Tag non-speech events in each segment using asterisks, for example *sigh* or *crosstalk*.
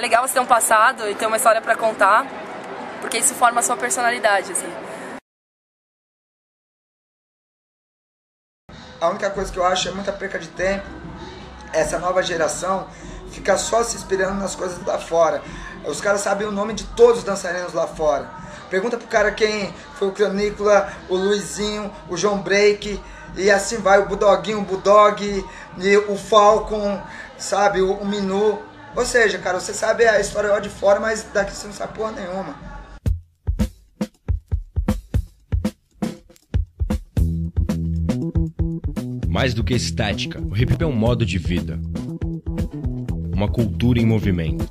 é legal você ter um passado e ter uma história para contar, porque isso forma a sua personalidade, assim. A única coisa que eu acho é muita perca de tempo. Essa nova geração fica só se inspirando nas coisas lá fora. Os caras sabem o nome de todos os dançarinos lá fora. Pergunta pro cara quem foi o Cronícola, o Luizinho, o João Break, e assim vai, o Budoguinho, o Budog, o Falcon, sabe, o, o Minu. Ou seja, cara, você sabe a história lá de fora, mas daqui você não sabe porra nenhuma. Mais do que estética, o hip hop é um modo de vida. Uma cultura em movimento.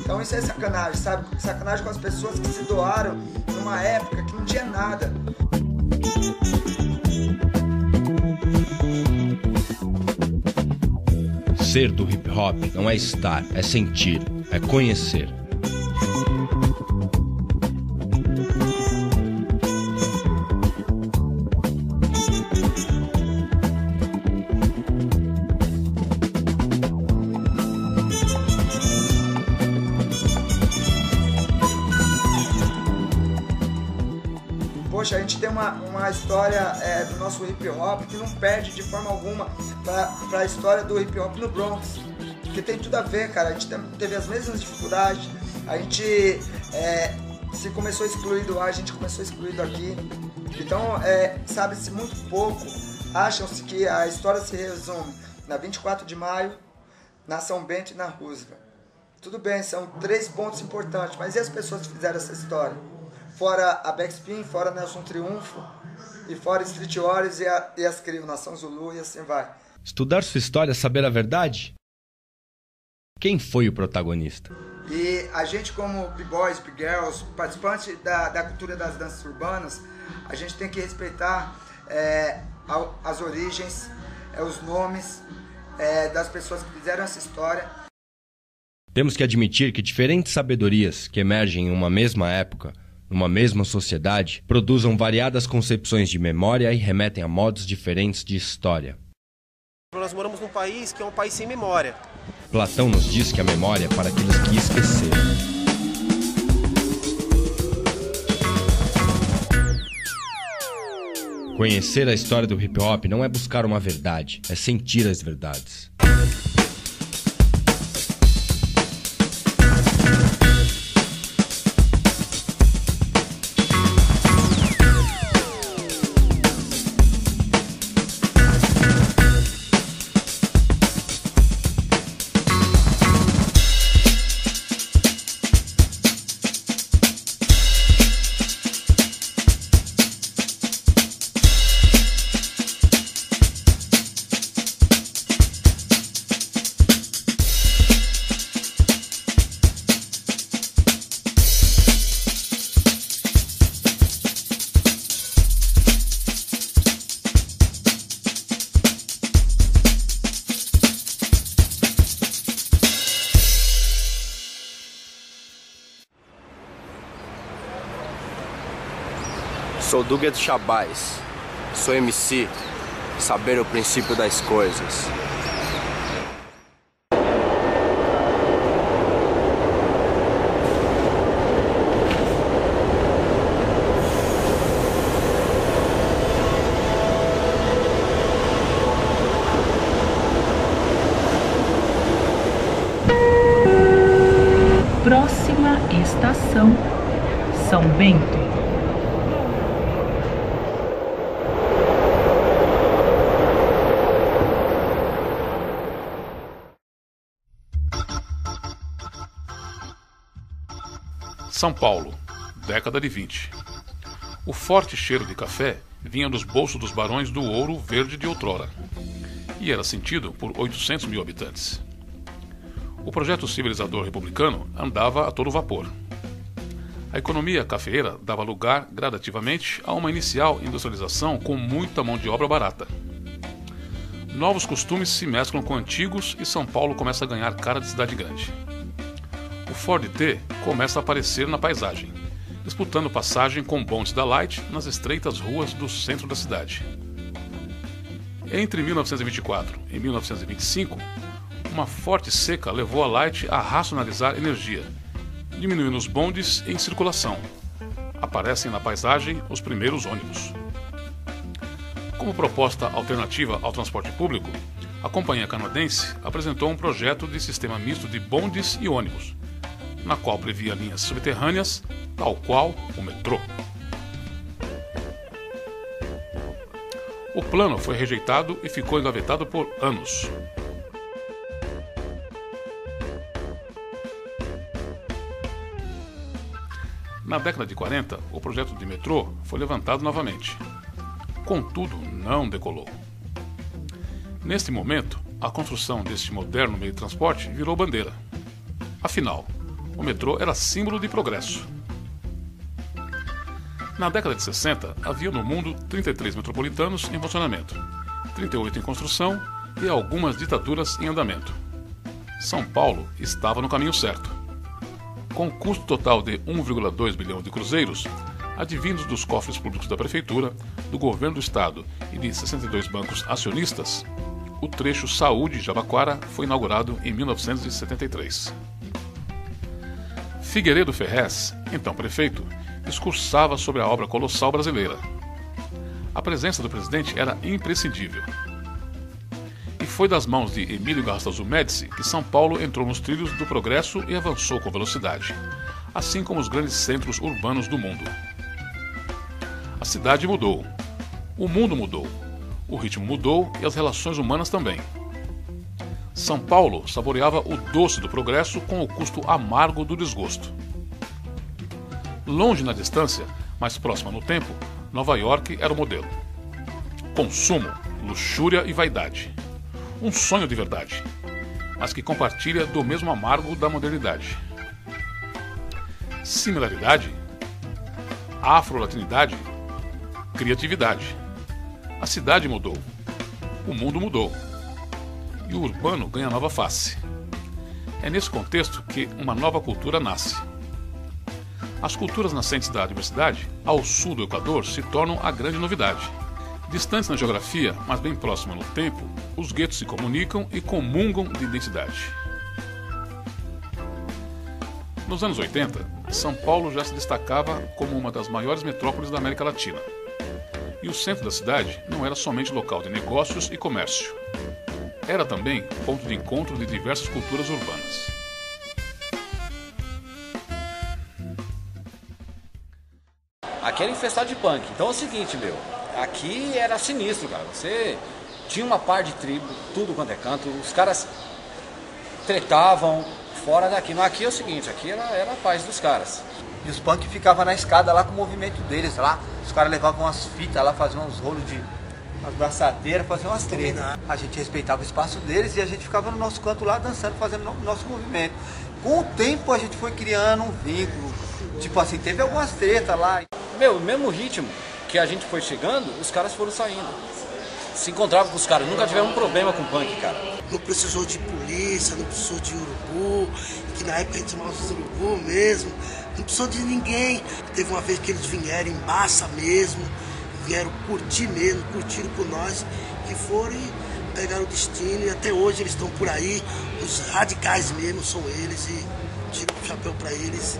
Então isso é sacanagem, sabe? Sacanagem com as pessoas que se doaram numa época que não tinha nada. Ser do hip hop não é estar, é sentir, é conhecer. Poxa, a gente tem uma, uma história é, do nosso hip hop que não perde de forma alguma para a história do hip hop no Bronx. Porque tem tudo a ver, cara. A gente teve as mesmas dificuldades. A gente é, se começou excluído lá, a gente começou excluído aqui. Então, é, sabe-se muito pouco. Acham-se que a história se resume na 24 de maio, na São Bento e na Roosevelt. Tudo bem, são três pontos importantes, mas e as pessoas que fizeram essa história? Fora a Backspin, fora Nelson Triunfo, e fora Street Warriors e, a, e as CRIO, Nação Zulu e assim vai. Estudar sua história é saber a verdade? Quem foi o protagonista? E a gente como B-Boys, B-Girls, participantes da, da cultura das danças urbanas, a gente tem que respeitar é, as origens, é, os nomes é, das pessoas que fizeram essa história. Temos que admitir que diferentes sabedorias que emergem em uma mesma época, numa mesma sociedade, produzam variadas concepções de memória e remetem a modos diferentes de história. Nós moramos num país que é um país sem memória. Platão nos diz que a memória é para aqueles que esqueceram. Conhecer a história do hip hop não é buscar uma verdade, é sentir as verdades. Sou Chabais, sou MC, saber o princípio das coisas. Próxima estação São Bento. São Paulo, década de 20. O forte cheiro de café vinha dos bolsos dos barões do ouro verde de outrora e era sentido por 800 mil habitantes. O projeto civilizador republicano andava a todo vapor. A economia cafeeira dava lugar gradativamente a uma inicial industrialização com muita mão de obra barata. Novos costumes se mesclam com antigos e São Paulo começa a ganhar cara de cidade grande. O Ford T começa a aparecer na paisagem, disputando passagem com bondes da Light nas estreitas ruas do centro da cidade. Entre 1924 e 1925, uma forte seca levou a Light a racionalizar energia, diminuindo os bondes em circulação. Aparecem na paisagem os primeiros ônibus. Como proposta alternativa ao transporte público, a companhia canadense apresentou um projeto de sistema misto de bondes e ônibus, na qual previa linhas subterrâneas, tal qual o metrô. O plano foi rejeitado e ficou engavetado por anos. Na década de 40, o projeto de metrô foi levantado novamente. Contudo, não decolou. Neste momento, a construção deste moderno meio de transporte virou bandeira. Afinal, o metrô era símbolo de progresso. Na década de 60, havia no mundo 33 metropolitanos em funcionamento, 38 em construção e algumas ditaduras em andamento. São Paulo estava no caminho certo. Com custo total de 1,2 bilhão de cruzeiros, advindos dos cofres públicos da Prefeitura, do Governo do Estado e de 62 bancos acionistas, o trecho Saúde-Jabaquara foi inaugurado em 1973. Figueiredo Ferrez, então prefeito, discursava sobre a obra colossal brasileira. A presença do presidente era imprescindível. E foi das mãos de Emílio Gastazu Médici que São Paulo entrou nos trilhos do progresso e avançou com velocidade, assim como os grandes centros urbanos do mundo. A cidade mudou. O mundo mudou o ritmo mudou e as relações humanas também. São Paulo saboreava o doce do progresso com o custo amargo do desgosto. Longe na distância, mas próxima no tempo, Nova York era o modelo. Consumo, luxúria e vaidade. Um sonho de verdade, mas que compartilha do mesmo amargo da modernidade. Similaridade, afro-latinidade, criatividade a cidade mudou. O mundo mudou. E o urbano ganha nova face. É nesse contexto que uma nova cultura nasce. As culturas nascentes da diversidade, ao sul do Equador, se tornam a grande novidade. Distantes na geografia, mas bem próximos no tempo, os guetos se comunicam e comungam de identidade. Nos anos 80, São Paulo já se destacava como uma das maiores metrópoles da América Latina. E o centro da cidade não era somente local de negócios e comércio. Era também ponto de encontro de diversas culturas urbanas. Aqui era infestado de punk. Então é o seguinte, meu. Aqui era sinistro, cara. Você tinha uma par de tribo, tudo quanto é canto. Os caras tretavam fora daqui. Mas aqui é o seguinte, aqui era, era a paz dos caras. E os punk ficavam na escada lá com o movimento deles lá. Os caras levavam umas fitas lá, faziam uns rolos de. Umas braçadeiras, faziam umas tretas. A gente respeitava o espaço deles e a gente ficava no nosso canto lá dançando, fazendo o nosso movimento. Com o tempo a gente foi criando um vínculo. Tipo assim, teve algumas tretas lá. Meu, mesmo ritmo que a gente foi chegando, os caras foram saindo. Se encontrava com os caras, nunca tiveram um problema com punk, cara. Não precisou de polícia, não precisou de urubu, que na época a gente chamava os urubu mesmo não precisou de ninguém. Teve uma vez que eles vieram em massa mesmo, vieram curtir mesmo, curtiram com nós, que foram e pegaram o destino e até hoje eles estão por aí. Os radicais mesmo são eles e tiro o chapéu para eles.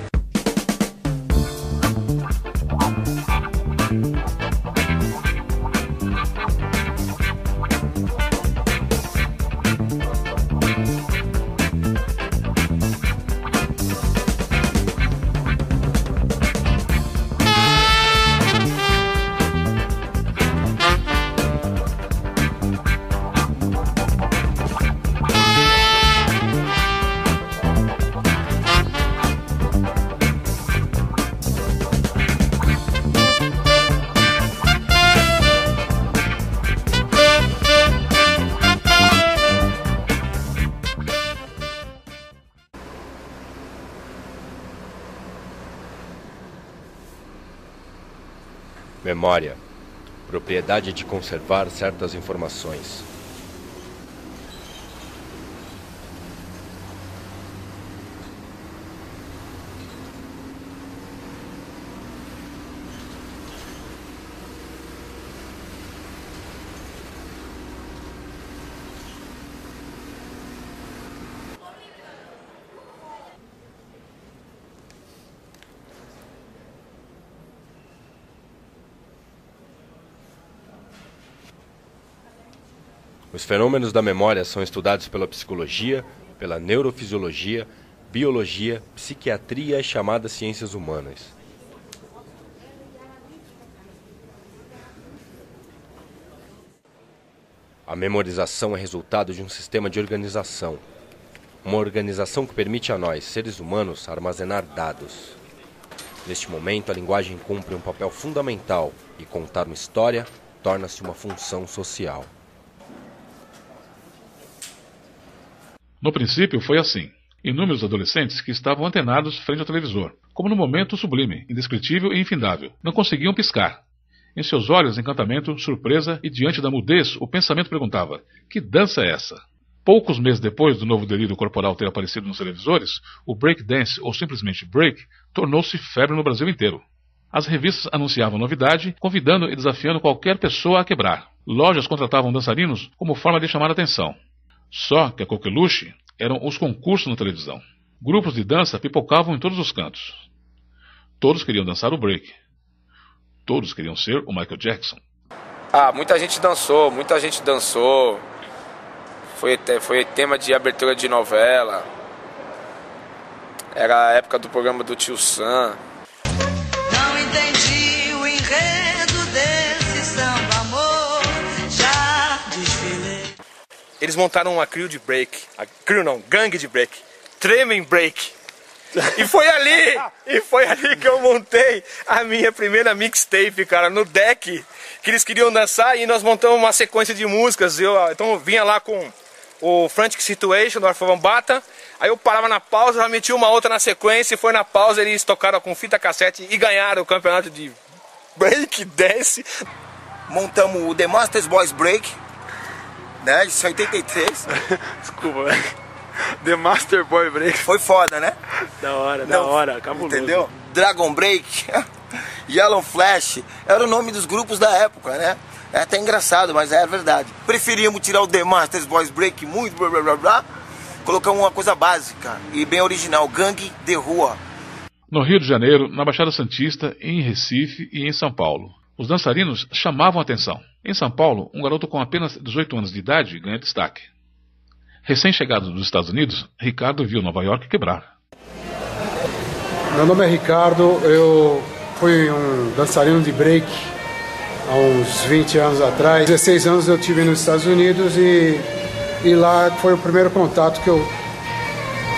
Memória propriedade de conservar certas informações. Os fenômenos da memória são estudados pela psicologia, pela neurofisiologia, biologia, psiquiatria e chamadas ciências humanas. A memorização é resultado de um sistema de organização. Uma organização que permite a nós, seres humanos, armazenar dados. Neste momento, a linguagem cumpre um papel fundamental e contar uma história torna-se uma função social. No princípio, foi assim. Inúmeros adolescentes que estavam antenados frente ao televisor, como no momento sublime, indescritível e infindável, não conseguiam piscar. Em seus olhos, encantamento, surpresa e diante da mudez, o pensamento perguntava: Que dança é essa? Poucos meses depois do novo delírio corporal ter aparecido nos televisores, o breakdance, ou simplesmente break, tornou-se febre no Brasil inteiro. As revistas anunciavam novidade, convidando e desafiando qualquer pessoa a quebrar. Lojas contratavam dançarinos como forma de chamar atenção. Só que a coqueluche eram os concursos na televisão. Grupos de dança pipocavam em todos os cantos. Todos queriam dançar o break. Todos queriam ser o Michael Jackson. Ah, muita gente dançou, muita gente dançou. Foi, foi tema de abertura de novela. Era a época do programa do Tio Sam. Eles montaram uma crew de break. A crew não, gangue de break. Tremem break. E foi ali, e foi ali que eu montei a minha primeira mixtape, cara, no deck, que eles queriam dançar e nós montamos uma sequência de músicas. Eu, então eu vinha lá com o Frantic Situation do Arfo Bata, aí eu parava na pausa, já metia uma outra na sequência e foi na pausa, eles tocaram com fita cassete e ganharam o campeonato de break dance. Montamos o The Masters Boys Break, né, de 83. *laughs* Desculpa, velho. The Master Boy Break. Foi foda, né? Da hora, da hora, cabuloso. Entendeu? Dragon Break, *laughs* Yellow Flash, era o nome dos grupos da época, né? É até engraçado, mas é verdade. Preferíamos tirar o The Masters Boys Break muito, blá blá blá blá, colocar uma coisa básica e bem original, gangue de rua. No Rio de Janeiro, na Baixada Santista, em Recife e em São Paulo. Os dançarinos chamavam atenção. Em São Paulo, um garoto com apenas 18 anos de idade ganha destaque. Recém-chegado dos Estados Unidos, Ricardo viu Nova York quebrar. Meu nome é Ricardo, eu fui um dançarino de break há uns 20 anos atrás. 16 anos eu tive nos Estados Unidos e, e lá foi o primeiro contato que eu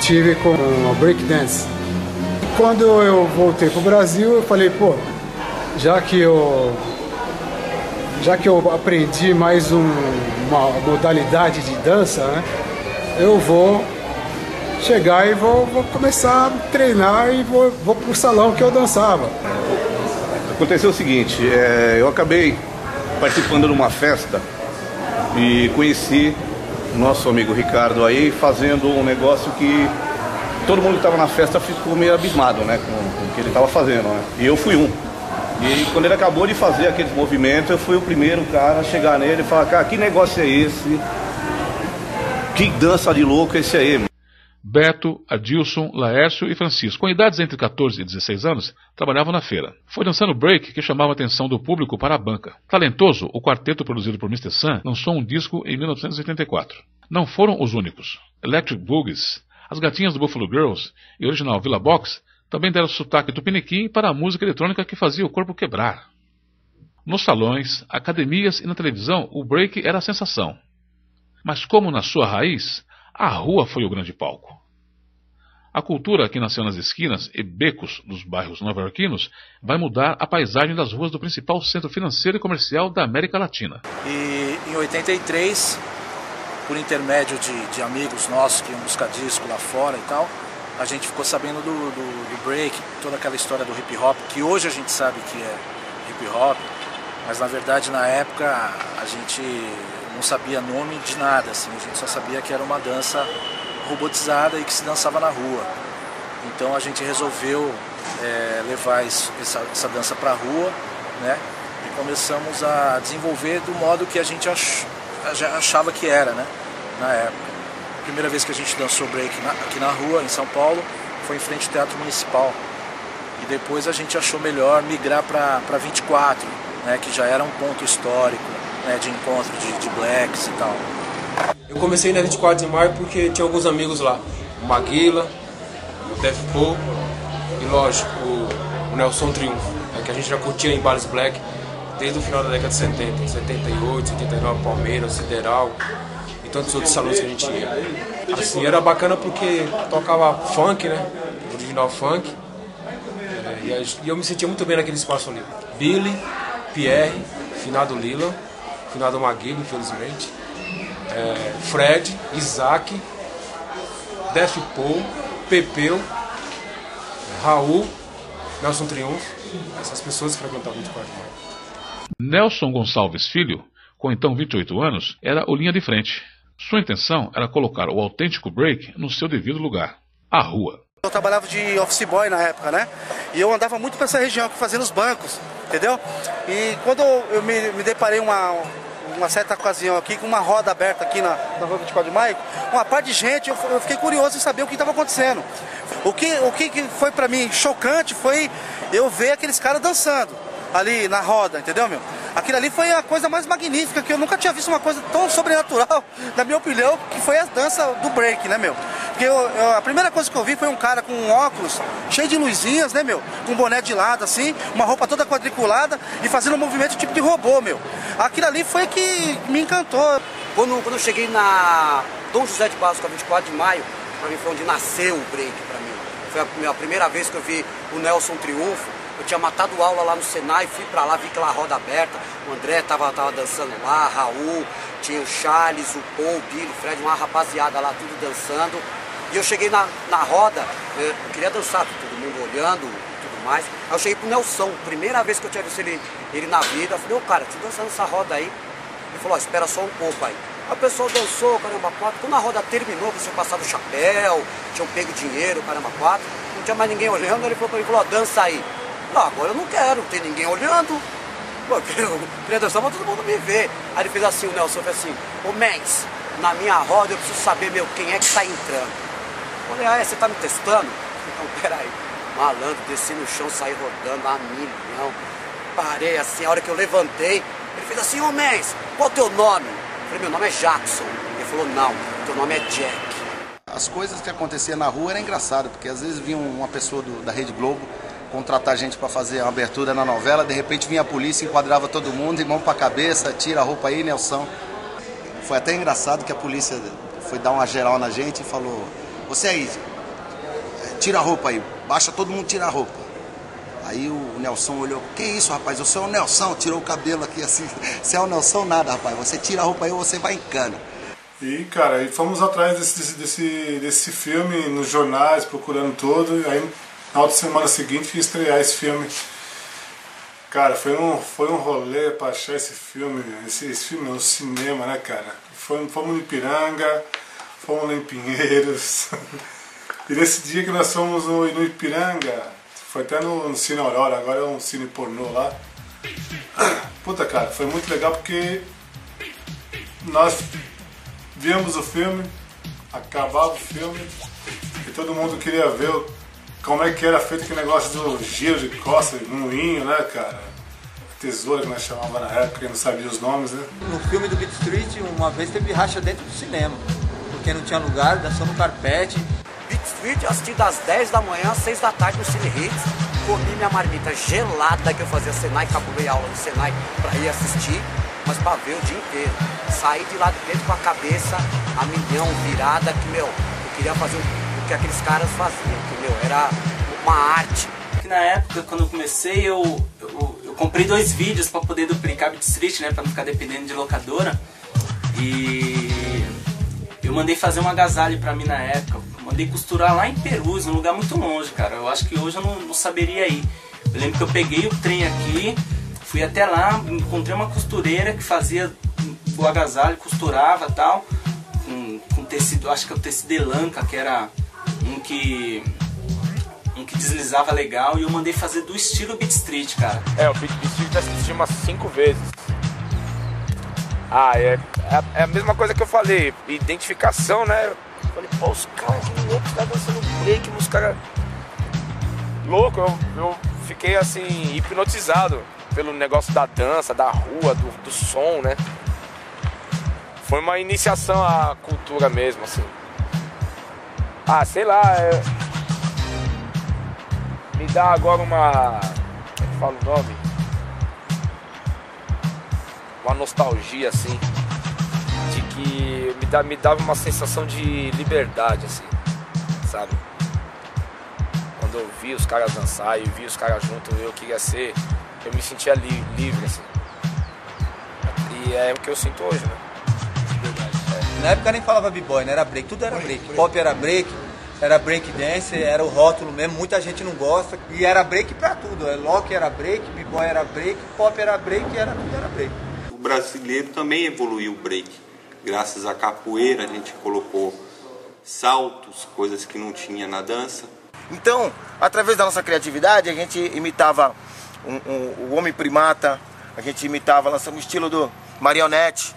tive com o break dance. Quando eu voltei para o Brasil, eu falei, pô, já que eu já que eu aprendi mais um, uma modalidade de dança, né? eu vou chegar e vou, vou começar a treinar e vou, vou pro salão que eu dançava. Aconteceu o seguinte, é, eu acabei participando de uma festa e conheci nosso amigo Ricardo aí fazendo um negócio que todo mundo que estava na festa ficou meio abismado né, com, com o que ele estava fazendo. Né? E eu fui um. E quando ele acabou de fazer aqueles movimentos, eu fui o primeiro cara a chegar nele e falar, cara, que negócio é esse? Que dança de louco esse aí? Beto, Adilson, Laércio e Francisco, com idades entre 14 e 16 anos, trabalhavam na feira. Foi dançando break que chamava a atenção do público para a banca. Talentoso, o quarteto produzido por Mr. Sun lançou um disco em 1984. Não foram os únicos. Electric Boogies, as gatinhas do Buffalo Girls e o original Villa Box também deram sotaque tupiniquim para a música eletrônica que fazia o corpo quebrar. Nos salões, academias e na televisão, o break era a sensação. Mas como na sua raiz, a rua foi o grande palco. A cultura que nasceu nas esquinas e becos dos bairros nova-iorquinos vai mudar a paisagem das ruas do principal centro financeiro e comercial da América Latina. E em 83, por intermédio de, de amigos nossos que iam buscar disco lá fora e tal, a gente ficou sabendo do, do, do, break, toda aquela história do hip hop, que hoje a gente sabe que é hip hop, mas na verdade na época a gente não sabia nome de nada, assim, a gente só sabia que era uma dança robotizada e que se dançava na rua. Então a gente resolveu é, levar isso, essa, essa, dança para a rua, né? E começamos a desenvolver do modo que a gente ach, achava que era, né? Na época. Primeira vez que a gente dançou break na, aqui na rua, em São Paulo, foi em frente ao Teatro Municipal. E depois a gente achou melhor migrar para 24, né? Que já era um ponto histórico né, de encontro de, de blacks e tal. Eu comecei na 24 de maio porque tinha alguns amigos lá. O Maguila, o Def Paul e, lógico, o, o Nelson Triunfo. É que a gente já curtia em Bares Black desde o final da década de 70. 78, 79, Palmeiras, Sideral tantos outros salões que a gente ia. Assim, era bacana porque tocava funk, né? Original funk. É, e, eu me sentia muito bem naquele espaço ali. Billy, Pierre, finado Lila, finado Maguila, infelizmente. É, Fred, Isaac, Def Paul, Pepeu, Raul, Nelson Triunfo. Essas pessoas que frequentavam muito quarto maio. Nelson Gonçalves Filho, com então 28 anos, era o linha de frente. Sua intenção era colocar o autêntico break no seu devido lugar, a rua. Eu trabalhava de office boy na época, né? E eu andava muito pra essa região aqui fazendo os bancos, entendeu? E quando eu me, me deparei uma, uma certa ocasião aqui com uma roda aberta aqui na, na rua 24 de maio, uma parte de gente, eu, eu fiquei curioso em saber o que estava acontecendo. O que, o que que foi pra mim chocante foi eu ver aqueles caras dançando ali na roda, entendeu, meu? Aquilo ali foi a coisa mais magnífica, que eu nunca tinha visto uma coisa tão sobrenatural, na minha opinião, que foi a dança do break, né, meu? Porque eu- eu- a primeira coisa que eu vi foi um cara com um óculos cheio de luzinhas, né, meu? Com um boné de lado, assim, uma roupa toda quadriculada e fazendo um movimento tipo de robô, meu. Aquilo ali foi que me encantou. Quando, quando eu cheguei na Dom José de a 24 de maio, pra mim foi onde nasceu o break pra mim. Foi a minha primeira vez que eu vi o Nelson Triunfo. Eu tinha matado aula lá no Senai, fui pra lá, vi aquela roda aberta. O André tava, tava dançando lá, Raul, tinha o Charles, o Paul, o Billy, o Fred, uma rapaziada lá, tudo dançando. E eu cheguei na, na roda, eu queria dançar, todo mundo olhando e tudo mais. Aí eu cheguei pro Nelson, primeira vez que eu tinha visto ele, ele na vida. Eu falei, ô cara, te dançando essa roda aí. Ele falou, ó, espera só um pouco aí. Aí o pessoal dançou, caramba, quatro. Quando a roda terminou, que tinha passado o chapéu, tinham pego dinheiro, caramba, quatro. Não tinha mais ninguém olhando, ele falou pra mim, falou, ó, dança aí. Não, agora eu não quero, não tem ninguém olhando. Pô, *laughs* eu queria, dançar pra todo mundo me ver. Aí ele fez assim, o Nelson fez assim, ô Mendes, na minha roda eu preciso saber, meu, quem é que tá entrando. Eu falei, ah, é, você tá me testando? *laughs* Então, peraí. Malandro, desci no chão, saí rodando a milhão. Parei assim, a hora que eu levantei, ele fez assim, ô Mendes, qual o teu nome? Eu falei, meu nome é Jackson. Ele falou, não, teu nome é Jack. As coisas que aconteciam na rua era engraçado, porque às vezes vinha uma pessoa do- da Rede Globo contratar a gente para fazer uma abertura na novela, de repente vinha a polícia, enquadrava todo mundo, e mão pra cabeça, tira a roupa aí, Nelson. Foi até engraçado que a polícia foi dar uma geral na gente e falou, você aí, tira a roupa aí, baixa todo mundo, tira a roupa. Aí o Nelson olhou, que isso rapaz, eu sou o Nelson, tirou o cabelo aqui assim, *laughs* você é o Nelson nada rapaz, você tira a roupa aí ou você vai em cana. E, cara, e fomos atrás desse, desse, desse, filme nos jornais, procurando tudo. E aí, na outra semana seguinte, fui estrear esse filme. Cara, foi um, foi um rolê pra achar esse filme. Esse, esse filme no cinema, né, cara? Foi, fomos no Ipiranga, fomos em Pinheiros. *laughs* e nesse dia que nós fomos no, no Ipiranga, foi até no, no Cine Aurora, agora é um cine pornô lá. *coughs* Puta, cara, foi muito legal porque nós vimos o filme, acabava o filme e todo mundo queria ver o- como é que era feito aquele negócio do giro de costas, moinho, né, cara? Tesoura que nós chamava na época, eu não sabia os nomes, né? No filme do Beat Street, uma vez teve racha dentro do cinema, porque não tinha lugar, dançou no carpete. Beat Street, eu assisti das 10 da manhã às 6 da tarde no Cine Hits. Comi minha marmita gelada que eu fazia Senai, cabulei aula do Senai pra ir assistir, mas pra ver o dia inteiro. Saí de lá de dentro com a cabeça a milhão virada, que, meu, eu queria fazer o que aqueles caras faziam, meu, era uma arte. Na época, quando eu comecei, eu, eu, eu comprei dois vídeos pra poder duplicar Beat Street, né? Pra não ficar dependendo de locadora. E eu mandei fazer um agasalho pra mim na época. Mandei costurar lá em Perus, num lugar muito longe, cara. Eu acho que hoje eu não, não saberia ir. Eu lembro que eu peguei o trem aqui, fui até lá, encontrei uma costureira que fazia o agasalho, costurava tal, com, com tecido, acho que é o tecido elanca, que era que um que deslizava legal e eu mandei fazer do estilo Beat Street, cara. É, o Beat Street já assisti umas cinco vezes. Ah, é, é, é a mesma coisa que eu falei, identificação, né? Eu falei, pô, os caras que loucos, tá dançando break, os caras. Louco, eu, eu fiquei assim, hipnotizado pelo negócio da dança, da rua, do, do som, né? Foi uma iniciação à cultura mesmo, assim. Ah, sei lá, é... me dá agora uma. Como é que fala o nome? Uma nostalgia, assim. De que me, dá, me dava uma sensação de liberdade, assim, sabe? Quando eu vi os caras dançar e vi os caras juntos, eu queria ser. Eu me sentia li, livre, assim. E é o que eu sinto hoje, né? Na época nem falava b-boy, né? Era break, tudo era break. Pop era break, era break dance, era o rótulo mesmo, muita gente não gosta. E era break pra tudo. É, Lock era break, b-boy era break, pop era break, era tudo era break. O brasileiro também evoluiu o break. Graças à capoeira a gente colocou saltos, coisas que não tinha na dança. Então, através da nossa criatividade, a gente imitava um, um- o homem primata, a gente imitava, lançamos o estilo do marionete,